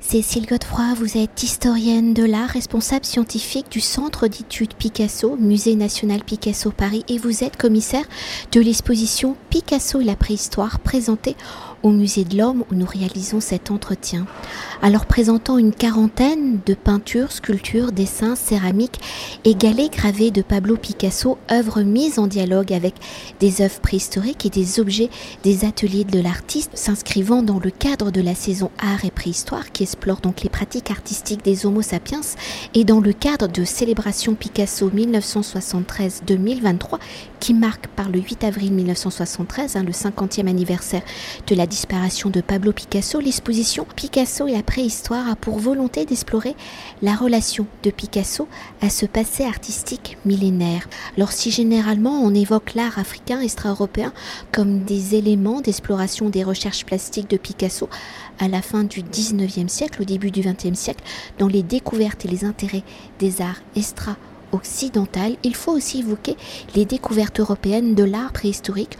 Cécile Godefroy, vous êtes historienne de l'art, responsable scientifique du Centre d'études Picasso, Musée national Picasso Paris, et vous êtes commissaire de l'exposition Picasso et la préhistoire présentée au Musée de l'Homme où nous réalisons cet entretien. Alors présentant une quarantaine de peintures, sculptures, dessins, céramiques et galets gravés de Pablo Picasso, œuvres mises en dialogue avec des œuvres préhistoriques et des objets des ateliers de l'artiste s'inscrivant dans le cadre de la saison art et préhistoire qui explore donc les pratiques artistiques des Homo sapiens et dans le cadre de célébration Picasso 1973-2023 qui marque par le 8 avril 1973 hein, le 50e anniversaire de la disparition de Pablo Picasso, l'exposition Picasso et la préhistoire a pour volonté d'explorer la relation de Picasso à ce passé artistique millénaire. Alors si généralement on évoque l'art africain extra-européen comme des éléments d'exploration des recherches plastiques de Picasso à la fin du 19e siècle, au début du 20e siècle, dans les découvertes et les intérêts des arts extra occidentale, il faut aussi évoquer les découvertes européennes de l'art préhistorique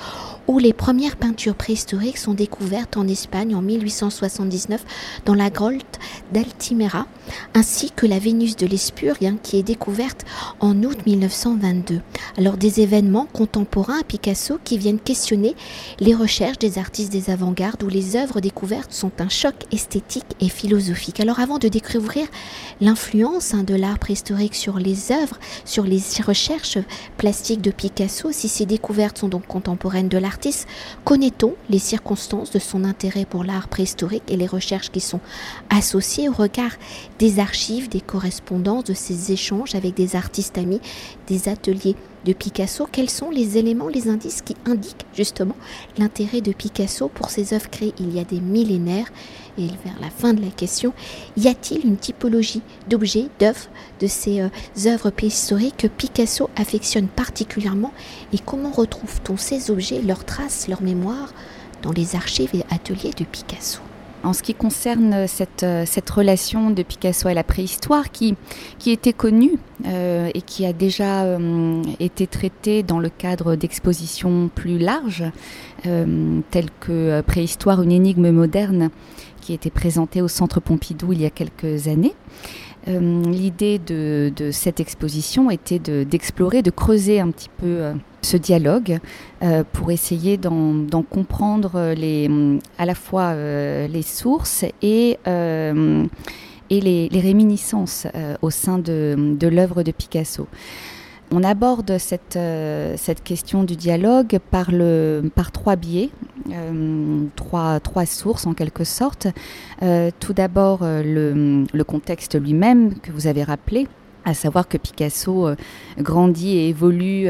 où les premières peintures préhistoriques sont découvertes en Espagne en 1879 dans la grotte d'Altimera, ainsi que la Vénus de l'Espurie hein, qui est découverte en août 1922. Alors des événements contemporains à Picasso qui viennent questionner les recherches des artistes des avant-gardes où les œuvres découvertes sont un choc esthétique et philosophique. Alors avant de découvrir l'influence hein, de l'art préhistorique sur les œuvres, sur les recherches plastiques de Picasso, si ces découvertes sont donc contemporaines de connaît-on les circonstances de son intérêt pour l'art préhistorique et les recherches qui sont associées au regard des archives, des correspondances, de ses échanges avec des artistes amis, des ateliers de Picasso, quels sont les éléments, les indices qui indiquent justement l'intérêt de Picasso pour ses œuvres créées il y a des millénaires? Et vers la fin de la question, y a-t-il une typologie d'objets, d'œuvres, de ces euh, œuvres préhistoriques que Picasso affectionne particulièrement? Et comment retrouve-t-on ces objets, leurs traces, leurs mémoires dans les archives et ateliers de Picasso? En ce qui concerne cette, euh, cette relation de Picasso à la préhistoire qui, qui était connue euh, et qui a déjà euh, été traitée dans le cadre d'expositions plus larges, telles que Préhistoire, une énigme moderne, qui était présentée au Centre Pompidou il y a quelques années. L'idée de, cette exposition était d'explorer, de, creuser un petit peu ce dialogue euh, pour essayer d'en comprendre les, à la fois euh, les sources et, euh, et les, réminiscences au sein de l'œuvre de Picasso. On aborde cette, cette question du dialogue par, trois biais, trois, trois sources en quelque sorte. tout d'abord le, contexte lui-même que vous avez rappelé, à savoir que Picasso grandit et évolue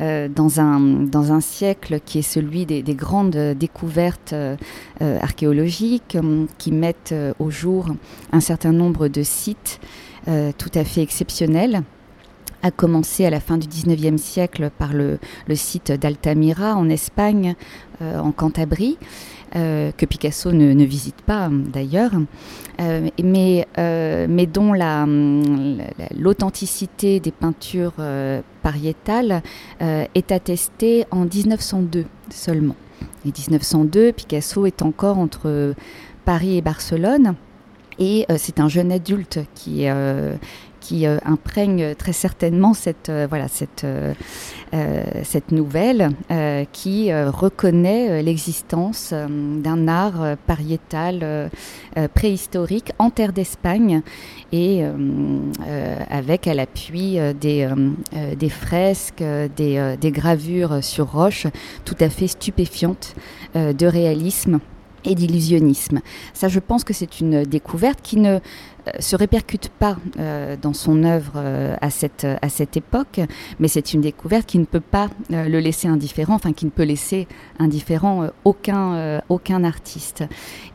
euh, dans, un, siècle qui est celui des, grandes découvertes euh, archéologiques qui mettent euh, au jour un certain nombre de sites tout à fait exceptionnels a commencé à la fin du 19e siècle par le, site d'Altamira en Espagne, en Cantabrie, euh, que Picasso ne, visite pas d'ailleurs, euh, mais, euh, dont l'authenticité des peintures pariétales est attestée en 1902 seulement. Et 1902, Picasso est encore entre Paris et Barcelone. Et c'est un jeune adulte qui, qui euh, imprègne très certainement cette, euh, voilà, cette, euh, cette nouvelle qui reconnaît l'existence d'un art pariétal préhistorique en terre d'Espagne et avec à l'appui des, des fresques, des, des gravures sur roche tout à fait stupéfiantes de réalisme et d'illusionnisme. Ça, je pense que c'est une découverte qui ne se répercute pas euh, dans son œuvre euh, à, cette, à cette époque, mais c'est une découverte qui ne peut pas le laisser indifférent, enfin qui ne peut laisser indifférent aucun, aucun artiste.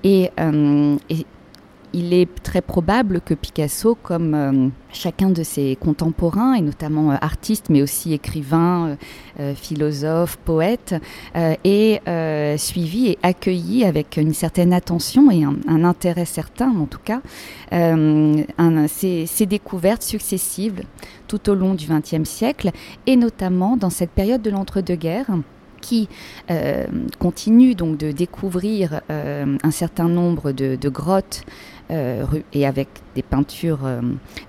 Et il est très probable que Picasso, comme euh, chacun de ses contemporains, et notamment euh, artistes, mais aussi écrivains, euh, philosophes, poètes, ait suivi et accueilli avec une certaine attention et un, intérêt certain, en tout cas, ces, ces, découvertes successives tout au long du XXe siècle, et notamment dans cette période de l'entre-deux-guerres qui continue donc de découvrir un certain nombre de, grottes et avec des peintures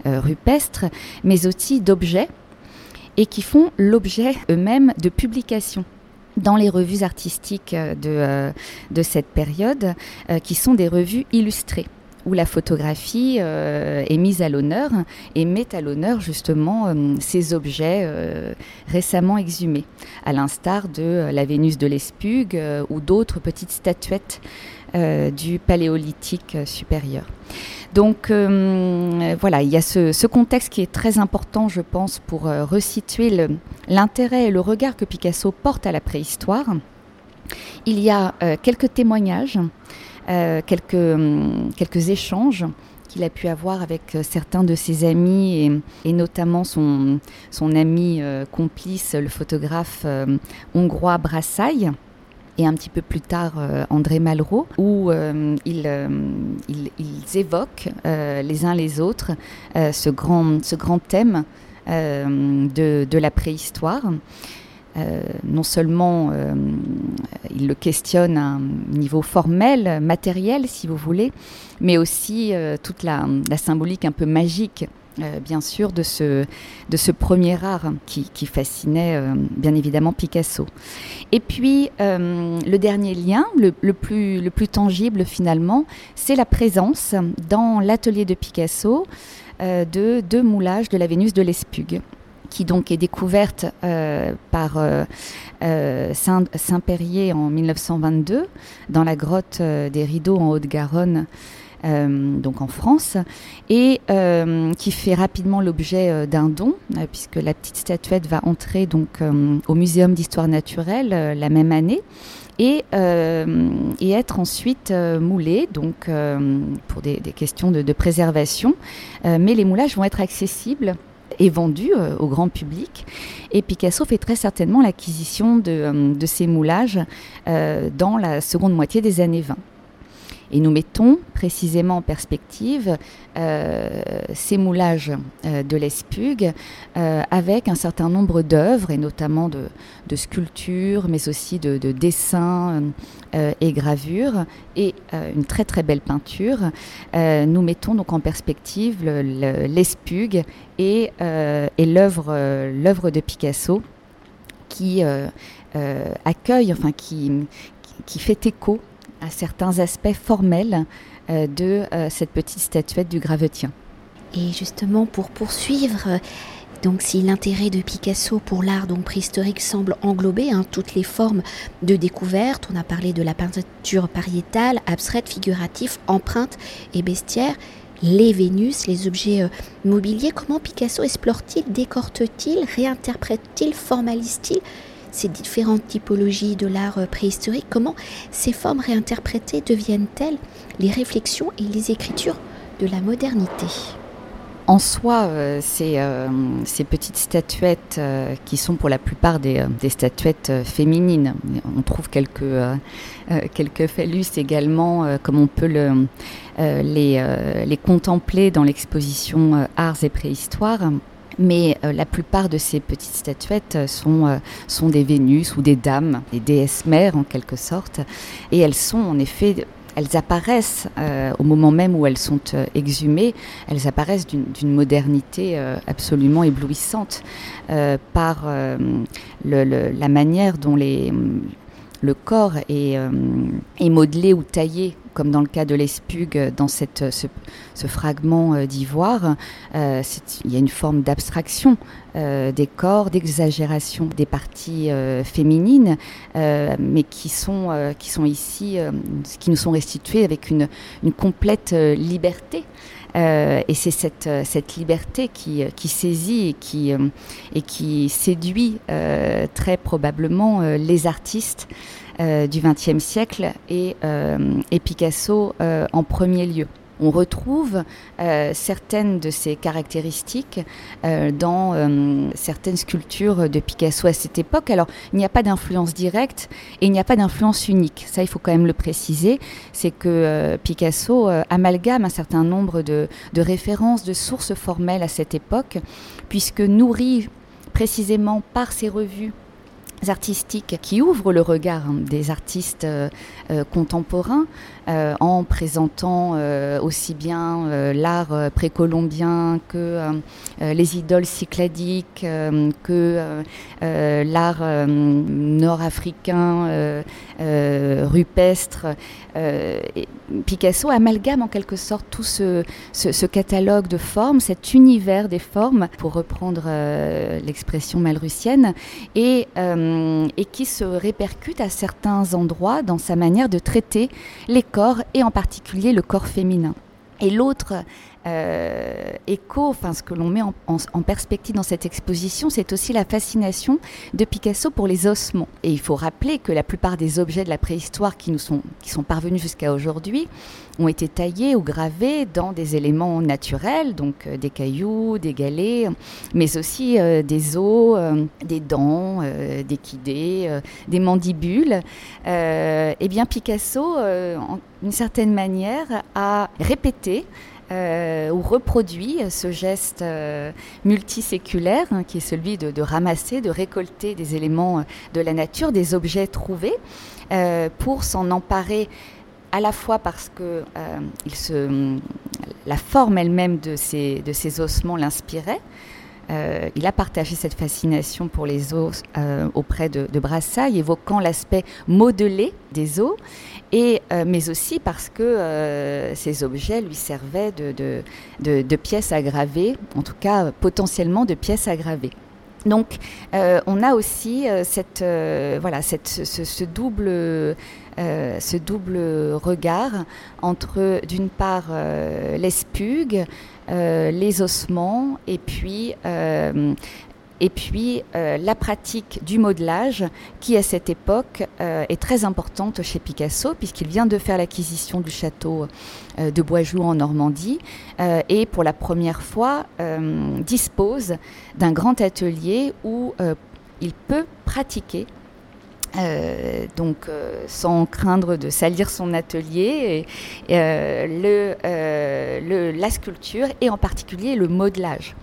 rupestres, mais aussi d'objets et qui font l'objet eux-mêmes de publications dans les revues artistiques de, de cette période, qui sont des revues illustrées où la photographie euh, est mise à l'honneur et met à l'honneur justement euh, ces objets euh, récemment exhumés, à l'instar de la Vénus de l'Espugue ou d'autres petites statuettes du Paléolithique supérieur. Donc voilà, il y a ce, contexte qui est très important, je pense, pour resituer l'intérêt et le regard que Picasso porte à la préhistoire. Il y a quelques témoignages euh, quelques, hum, quelques échanges qu'il a pu avoir avec euh, certains de ses amis et, notamment son, son ami euh, complice, le photographe hongrois Brassailles et un petit peu plus tard André Malraux, où ils, ils, évoquent les uns les autres ce, grand, ce grand thème de, de, la préhistoire. Euh, non seulement euh, il le questionne à un niveau formel, matériel, si vous voulez, mais aussi euh, toute la, symbolique un peu magique bien sûr, de ce, de ce premier art qui, fascinait bien évidemment Picasso. Et puis, le dernier lien, le, plus, le plus tangible finalement, c'est la présence dans l'atelier de Picasso de deux moulages de la Vénus de l'Espugue qui donc est découverte euh, par euh, euh, Saint-Périer en 1922 dans la grotte des Rideaux en Haute-Garonne. Donc en France, et qui fait rapidement l'objet d'un don, puisque la petite statuette va entrer donc au Muséum d'histoire naturelle la même année. Et, et, être ensuite moulée, donc pour des, questions de, préservation. mais les moulages vont être accessibles est vendu euh, au grand public. Et Picasso fait très certainement l'acquisition de, euh, ces moulages euh, dans la seconde moitié des années 20. Et nous mettons précisément en perspective euh, ces moulages euh, de l'Espugue euh, avec un certain nombre d'œuvres, et notamment de, sculptures, mais aussi de, dessins et gravures, et une très très belle peinture. nous mettons donc en perspective l'Espugue et, l'œuvre de Picasso qui accueille, enfin qui fait écho à certains aspects formels euh, de euh, cette petite statuette du Gravetien. Et justement, pour poursuivre, euh, donc si l'intérêt de Picasso pour l'art préhistorique semble englober hein, toutes les formes de découverte, on a parlé de la peinture pariétale, abstraite, figurative, empreinte et bestiaire, les Vénus, les objets mobiliers, comment Picasso explore-t-il, décorte-t-il, réinterprète-t-il, formalise-t-il ces différentes typologies de l'art euh, préhistorique, comment ces formes réinterprétées deviennent-elles les réflexions et les écritures de la modernité? En soi, euh, euh, ces, petites statuettes qui sont pour la plupart des, statuettes féminines, on trouve quelques, quelques phallus également, comme on peut le, les, les, contempler dans l'exposition Arts et Préhistoire. Mais euh, la plupart de ces petites statuettes euh, sont, euh, sont des Vénus ou des dames, des déesses mères en quelque sorte. Et elles sont en effet elles apparaissent au moment même où elles sont exhumées, elles apparaissent d'une modernité absolument éblouissante par la manière dont les, le corps est, est, modelé ou taillé comme dans le cas de l'Espugue, dans cette, ce, fragment euh, d'ivoire, euh, il y a une forme d'abstraction euh, des corps, d'exagération des parties féminines, mais qui sont, ici, qui nous sont restituées avec une complète liberté. Et c'est cette, cette liberté qui, qui saisit et qui, séduit très probablement les artistes euh, du XXe siècle et, euh, Picasso euh, en premier lieu. On retrouve certaines de ces caractéristiques dans certaines sculptures de Picasso à cette époque. Alors, il n'y a pas d'influence directe et il n'y a pas d'influence unique. Ça, il faut quand même le préciser. C'est que Picasso amalgame un certain nombre de, de références, de sources formelles à cette époque, puisque nourri précisément par ses revues artistiques qui ouvrent le regard des artistes contemporains en présentant aussi bien l'art précolombien que les idoles cycladiques, que l'art nord-africain rupestre. Picasso amalgame en quelque sorte tout ce, ce, catalogue de formes, cet univers des formes, pour reprendre l'expression malrussienne, et euh, et qui se répercute à certains endroits dans sa manière de traiter les corps et en particulier le corps féminin. Et l'autre euh, écho, enfin ce que l'on met en, perspective dans cette exposition, c'est aussi la fascination de Picasso pour les ossements. Et il faut rappeler que la plupart des objets de la préhistoire qui nous sont, qui sont parvenus jusqu'à aujourd'hui ont été taillés ou gravés dans des éléments naturels, donc euh, des cailloux, des galets, mais aussi euh, des os, des dents, des quidés, des mandibules. eh bien Picasso, en une certaine manière, a répété euh, ou reproduit ce geste euh, multiséculaire hein, qui est celui de, ramasser, de récolter des éléments euh, de la nature, des objets trouvés, pour s'en emparer à la fois parce que la forme elle-même de ces, ossements l'inspirait, il a partagé cette fascination pour les os euh, auprès de, de, Brassailles, évoquant l'aspect modelé des os, euh, mais aussi parce que ces objets lui servaient de, pièces à graver, en tout cas potentiellement de pièces à graver. Donc, on a aussi cette, voilà, ce, double, ce double regard entre, d'une part, euh, les ossements et puis euh, et puis euh, la pratique du modelage qui à cette époque est très importante chez Picasso puisqu'il vient de faire l'acquisition du château de Boisjoux en Normandie et pour la première fois dispose d'un grand atelier où il peut pratiquer euh, donc, euh, sans craindre de salir son atelier, euh, la sculpture et en particulier le modelage.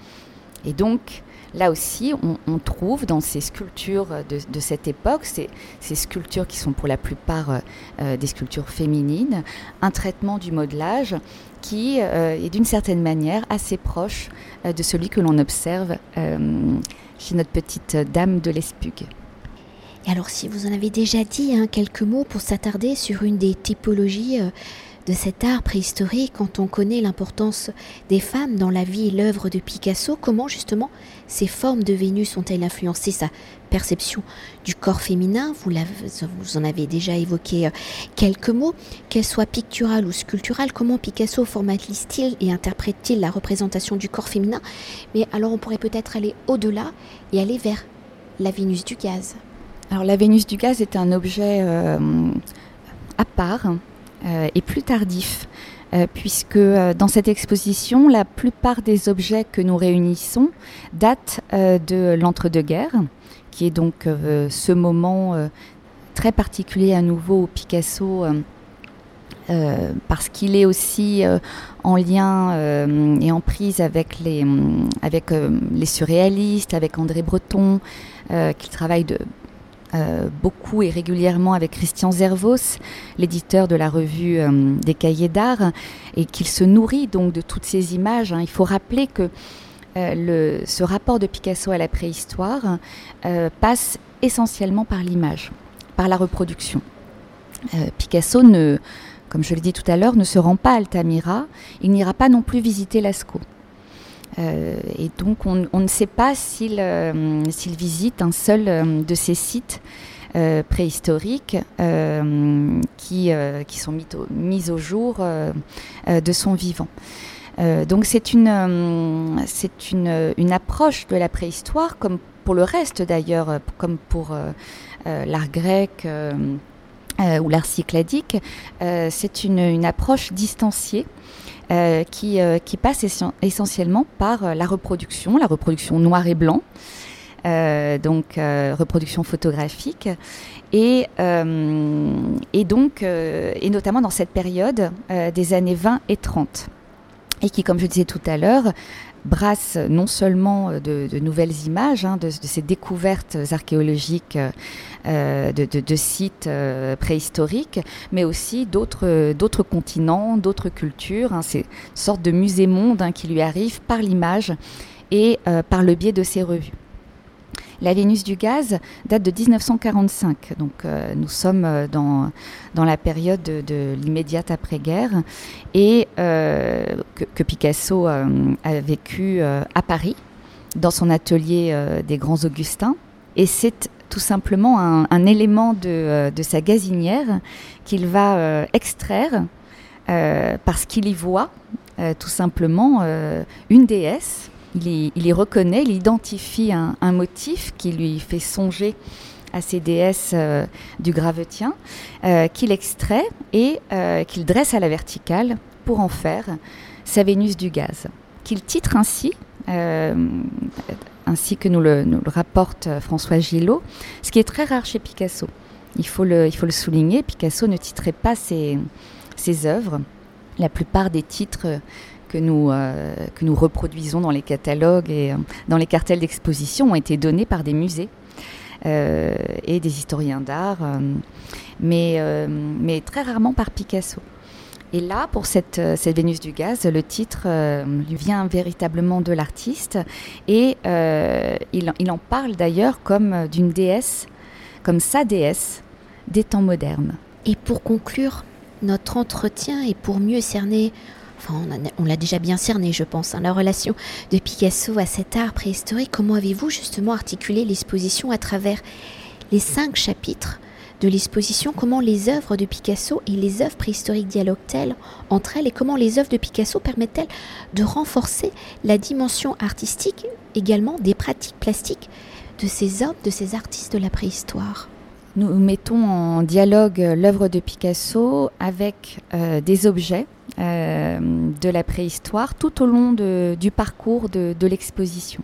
Et donc, là aussi, on, trouve dans ces sculptures de, cette époque, ces, sculptures qui sont pour la plupart des sculptures féminines, un traitement du modelage qui est d'une certaine manière assez proche de celui que l'on observe chez notre petite dame de l'Espugue. Et alors si vous en avez déjà dit hein, quelques mots pour s'attarder sur une des typologies euh, de cet art préhistorique, quand on connaît l'importance des femmes dans la vie et l'œuvre de Picasso, comment justement ces formes de Vénus ont-elles influencé sa perception du corps féminin? Vous, en avez déjà évoqué euh, quelques mots, qu'elle soit picturale ou sculpturale, comment Picasso formalise-t-il et interprète-t-il la représentation du corps féminin? Mais alors on pourrait peut-être aller au-delà et aller vers la Vénus du gaz. Alors la Vénus du gaz est un objet euh, à part et plus tardif, euh, puisque dans cette exposition, la plupart des objets que nous réunissons datent de l'entre-deux-guerres, qui est donc ce moment très particulier à nouveau au Picasso. parce qu'il est aussi en lien et en prise avec les, avec, les surréalistes, avec André Breton, qui travaille de, euh, beaucoup et régulièrement avec Christian Zervos, l'éditeur de la revue euh, des cahiers d'art, et qu'il se nourrit donc de toutes ces images. Hein. Il faut rappeler que euh, ce rapport de Picasso à la préhistoire passe essentiellement par l'image, par la reproduction. Picasso ne, comme je l'ai dit tout à l'heure, ne se rend pas à Altamira, il n'ira pas non plus visiter Lascaux. Euh, et donc on, ne sait pas s'il euh, visite un seul euh, de ces sites préhistoriques qui, sont mis au, mis au jour de son vivant. donc c'est une, une, une, approche de la préhistoire, comme pour le reste d'ailleurs, comme pour l'art grec ou l'art cycladique, c'est une, une, approche distanciée euh, qui, euh, qui, passe essentiellement par euh, la reproduction, la reproduction noir et blanc, donc reproduction photographique, et, et donc, et notamment dans cette période des années 20 et 30. et qui, comme je disais tout à l'heure, brasse non seulement de, nouvelles images, hein, de, ces découvertes archéologiques euh, de, sites euh, préhistoriques, mais aussi d'autres continents, d'autres cultures. Hein. C'est de musée-monde hein, qui lui arrive par l'image et euh, par le biais de ses revues. La Vénus du gaz date de 1945, donc nous sommes dans, dans la période de, l'immédiate après-guerre et que, Picasso a vécu à Paris, dans son atelier des Grands Augustins. Et c'est tout simplement un, élément de, sa gazinière qu'il va extraire parce qu'il y voit tout simplement une déesse il y, reconnaît, il identifie un, motif qui lui fait songer à ces déesses euh, du Gravetien, euh, qu'il extrait et euh, qu'il dresse à la verticale pour en faire sa Vénus du gaz, qu'il titre ainsi, ainsi que nous le, rapporte François Gillot, ce qui est très rare chez Picasso. Il faut le, souligner, Picasso ne titrait pas ses, ses œuvres. La plupart des titres que nous, euh, que nous reproduisons dans les catalogues et euh, dans les cartels d'exposition ont été donnés par des musées euh, et des historiens d'art, mais, mais très rarement par Picasso. Et là, pour cette, cette Vénus du gaz, le titre lui vient véritablement de l'artiste et il, il en parle d'ailleurs comme d'une déesse, comme sa déesse des temps modernes. Et pour conclure notre entretien et pour mieux cerner on, l'a déjà bien cerné, je pense, hein, la relation de Picasso à cet art préhistorique. Comment avez-vous justement articulé l'exposition à travers les cinq chapitres de l'exposition? Comment les œuvres de Picasso et les œuvres préhistoriques dialoguent-elles entre elles? Et comment les œuvres de Picasso permettent-elles de renforcer la dimension artistique également des pratiques plastiques de ces hommes, de ces artistes de la préhistoire? Nous mettons en dialogue l'œuvre de Picasso avec euh, des objets euh, de la préhistoire tout au long du parcours de, l'exposition.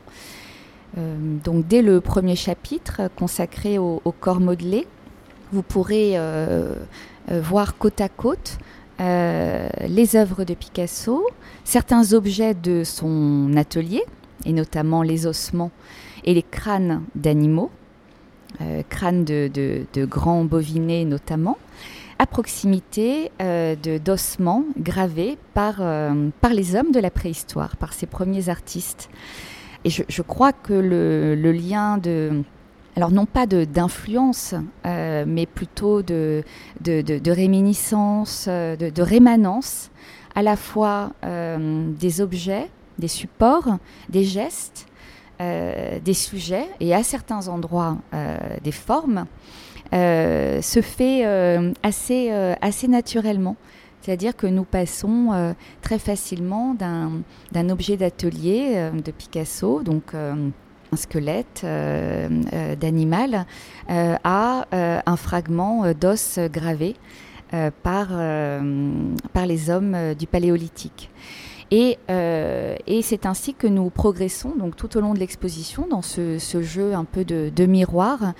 Euh, donc dès le premier chapitre consacré au, corps modelé, vous pourrez voir côte à côte les œuvres de Picasso, certains objets de son atelier, et notamment les ossements et les crânes d'animaux, euh, crânes de, grands bovinés notamment, à proximité euh, d'ossements gravés par, euh, par les hommes de la préhistoire, par ces premiers artistes. Et je, crois que le, lien de... Alors non pas d'influence, mais plutôt de, de, réminiscence, de, rémanence, à la fois des objets, des supports, des gestes, euh, des sujets et à certains endroits euh, des formes euh, se fait assez, naturellement. C'est-à-dire que nous passons très facilement d'un objet d'atelier de Picasso, donc un squelette d'animal, à un fragment d'os gravé par les hommes du Paléolithique. Euh, et, c'est ainsi que nous progressons donc tout au long de l'exposition dans ce, jeu un peu de, miroir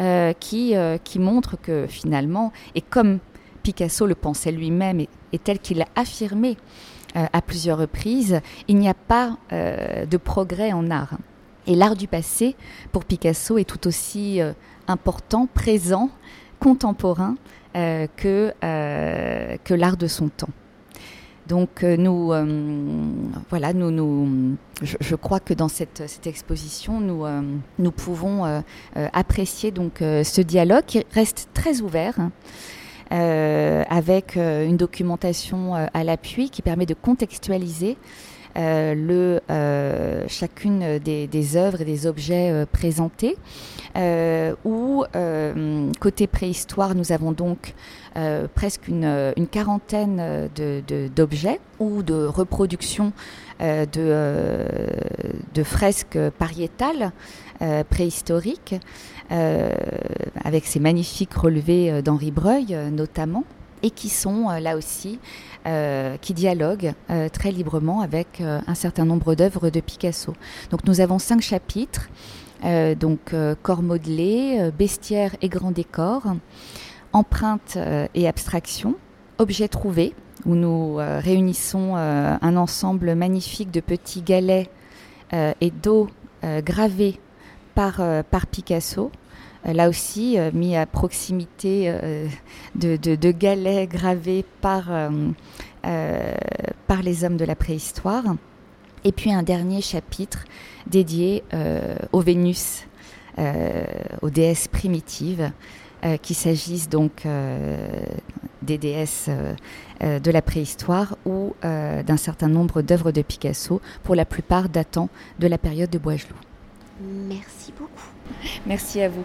euh, qui, euh, qui montre que finalement, et comme Picasso le pensait lui-même et, tel qu'il l'a affirmé à plusieurs reprises, il n'y a pas de progrès en art. Et l'art du passé, pour Picasso, est tout aussi important, présent, contemporain que, que l'art de son temps. Donc euh, nous, euh, voilà, nous, nous je, crois que dans cette, exposition, nous, euh, nous pouvons apprécier donc ce dialogue qui reste très ouvert. Avec une documentation à l'appui qui permet de contextualiser le, chacune des, œuvres et des objets présentés. où, côté préhistoire, nous avons donc euh, presque une, quarantaine d'objets ou de reproductions euh, de, fresques pariétales euh, préhistoriques, avec ces magnifiques relevés d'Henri Breuil notamment, et qui sont là aussi, qui dialoguent très librement avec un certain nombre d'œuvres de Picasso. Donc nous avons cinq chapitres, donc corps modelé, bestiaire et grand décor empreinte euh, et abstraction, objet trouvé, où nous réunissons un ensemble magnifique de petits galets et d'eau gravés par Picasso. Là aussi, mis à proximité de, de, galets gravés par, par les hommes de la préhistoire. Et puis un dernier chapitre dédié aux Vénus, aux déesses primitives, euh, qu'il s'agisse donc euh, des déesses euh, de la préhistoire ou d'un certain nombre d'œuvres de Picasso, pour la plupart datant de la période de Boisgelou. Merci beaucoup. Merci à vous.